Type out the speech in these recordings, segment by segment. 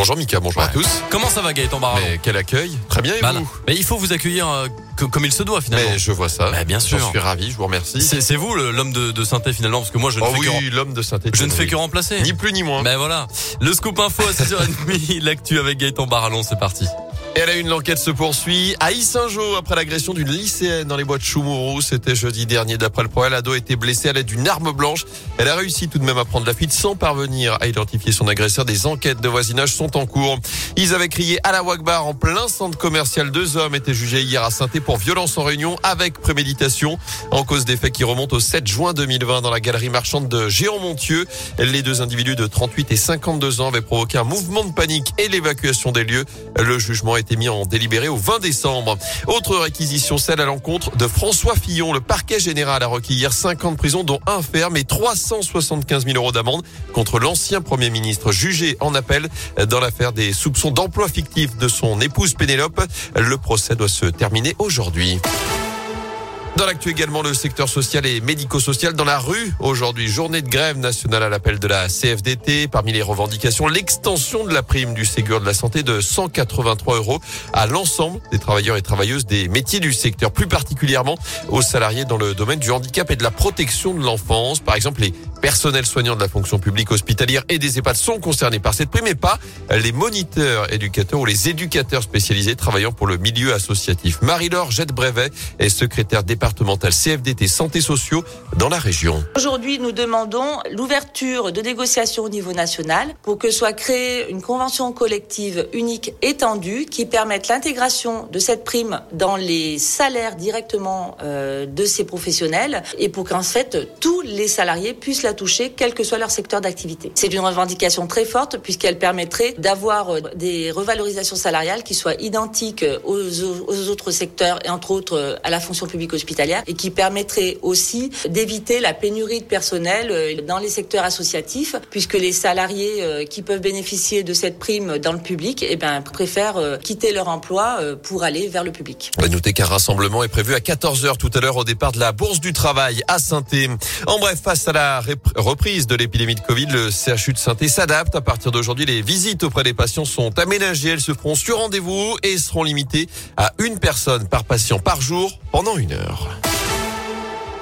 Bonjour Mika, bonjour à tous. Comment ça va Gaëtan Barallon Mais quel accueil Très bien et Bah, vous. Mais il faut vous accueillir euh, que- comme il se doit finalement. Mais je vois ça. Bah, bien sûr. J'en suis ravi, je vous remercie. C'est vous l'homme de, de synthé finalement parce que moi je ne Oh fais oui, que l'homme de je ne fais que remplacer. Ni plus ni moins. Ben voilà. Le scoop info à 6h30, l'actu avec Gaëtan Barallon, c'est parti. Et à une, l'enquête se poursuit. À Issingeau, après l'agression d'une lycéenne dans les bois de Choumourou, c'était jeudi dernier. D'après le progrès, l'ado a été blessée à l'aide d'une arme blanche. Elle a réussi tout de même à prendre la fuite sans parvenir à identifier son agresseur. Des enquêtes de voisinage sont en cours. Ils avaient crié à la Wagbar en plein centre commercial. Deux hommes étaient jugés hier à saint pour violence en réunion avec préméditation. En cause des faits qui remontent au 7 juin 2020 dans la galerie marchande de Géant-Montieux. Les deux individus de 38 et 52 ans avaient provoqué un mouvement de panique et l'évacuation des lieux. Le jugement a été mis en délibéré au 20 décembre. Autre réquisition, celle à l'encontre de François Fillon. Le parquet général a requis hier 5 ans de prison, dont un ferme et 375 000 euros d'amende contre l'ancien premier ministre jugé en appel dans l'affaire des soupçons d'emploi fictif de son épouse Pénélope. Le procès doit se terminer aujourd'hui. Dans l'actu également, le secteur social et médico-social dans la rue. Aujourd'hui, journée de grève nationale à l'appel de la CFDT. Parmi les revendications, l'extension de la prime du Ségur de la santé de 183 euros à l'ensemble des travailleurs et travailleuses des métiers du secteur, plus particulièrement aux salariés dans le domaine du handicap et de la protection de l'enfance. Par exemple, les personnels soignants de la fonction publique hospitalière et des EHPAD sont concernés par cette prime, mais pas les moniteurs éducateurs ou les éducateurs spécialisés travaillant pour le milieu associatif. Marie-Laure Jette-Brevet est secrétaire départementale CFDT Santé Sociaux dans la région. Aujourd'hui, nous demandons l'ouverture de négociations au niveau national pour que soit créée une convention collective unique étendue qui permette l'intégration de cette prime dans les salaires directement euh, de ces professionnels et pour qu'en fait tous les salariés puissent la toucher, quel que soit leur secteur d'activité. C'est une revendication très forte puisqu'elle permettrait d'avoir euh, des revalorisations salariales qui soient identiques aux, aux autres secteurs et entre autres euh, à la fonction publique hospitalière et qui permettrait aussi d'éviter la pénurie de personnel euh, dans les secteurs associatifs puisque les salariés euh, qui peuvent bénéficier de cette prime dans le public eh ben, préfèrent euh, quitter leur emploi pour aller vers le public. Va noter qu'un rassemblement est prévu à 14h tout à l'heure au départ de la Bourse du Travail à saint En bref, face à la reprise de l'épidémie de Covid, le CHU de saint s'adapte. À partir d'aujourd'hui, les visites auprès des patients sont aménagées. Elles se feront sur rendez-vous et seront limitées à une personne par patient par jour pendant une heure.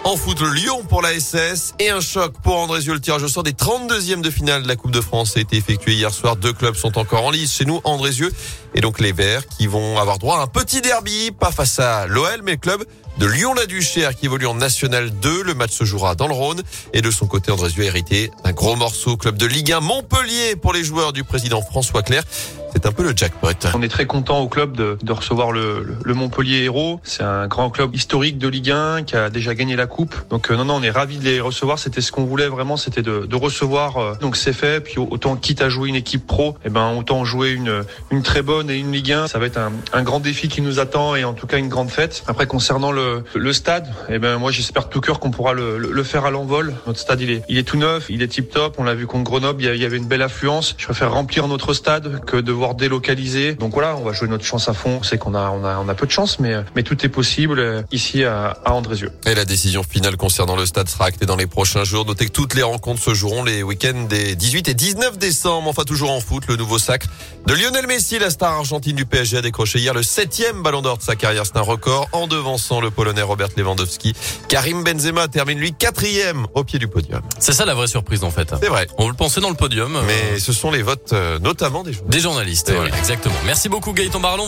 En foot, le Lyon pour la SS et un choc pour Andrézieux. Le tirage au sort des 32e de finale de la Coupe de France a été effectué hier soir. Deux clubs sont encore en lice chez nous, Andrézieux et donc les Verts qui vont avoir droit à un petit derby, pas face à l'OL, mais le club de Lyon-la-Duchère qui évolue en National 2. Le match se jouera dans le Rhône. Et de son côté, Andrézieux a hérité d'un gros morceau. Club de Ligue 1 Montpellier pour les joueurs du président François Clerc. C'est un peu le jackpot. On est très content au club de, de recevoir le, le- Montpellier Héros. C'est un grand club historique de Ligue 1 qui a déjà gagné la coupe. Donc euh, non, non, on est ravis de les recevoir. C'était ce qu'on voulait vraiment, c'était de, de recevoir. euh, donc c'est fait. Puis autant quitte à jouer une équipe pro, et ben autant jouer une, une très bonne et une Ligue 1. Ça va être un, grand défi qui nous attend et en tout cas une grande fête. Après concernant le, le stade, et ben moi j'espère de tout cœur qu'on pourra le, le, faire à l'envol. Notre stade il est, il est tout neuf, il est tip top. On l'a vu contre Grenoble, il y avait une belle affluence. Je préfère remplir notre stade que devoir délocaliser. Donc voilà, on va jouer notre chance à fond. C'est qu'on a, on a, on a peu de chance, mais, mais tout est possible euh, ici à, à Andrézieux. Et la décision finale concernant le stade sera actée dans les prochains jours. Notez que toutes les rencontres se joueront les week-ends des 18 et 19 décembre. Enfin, toujours en foot, le nouveau sacre de Lionel Messi, la star argentine du PSG, a décroché hier le septième ballon d'or de sa carrière. C'est un record en devançant le Polonais Robert Lewandowski. Karim Benzema termine lui quatrième au pied du podium. C'est ça la vraie surprise en fait. C'est vrai. On le pensait dans le podium. euh, Mais ce sont les votes euh, notamment des joueurs. des journalistes. Eh voilà, exactement. Merci beaucoup Gaëtan Barallon.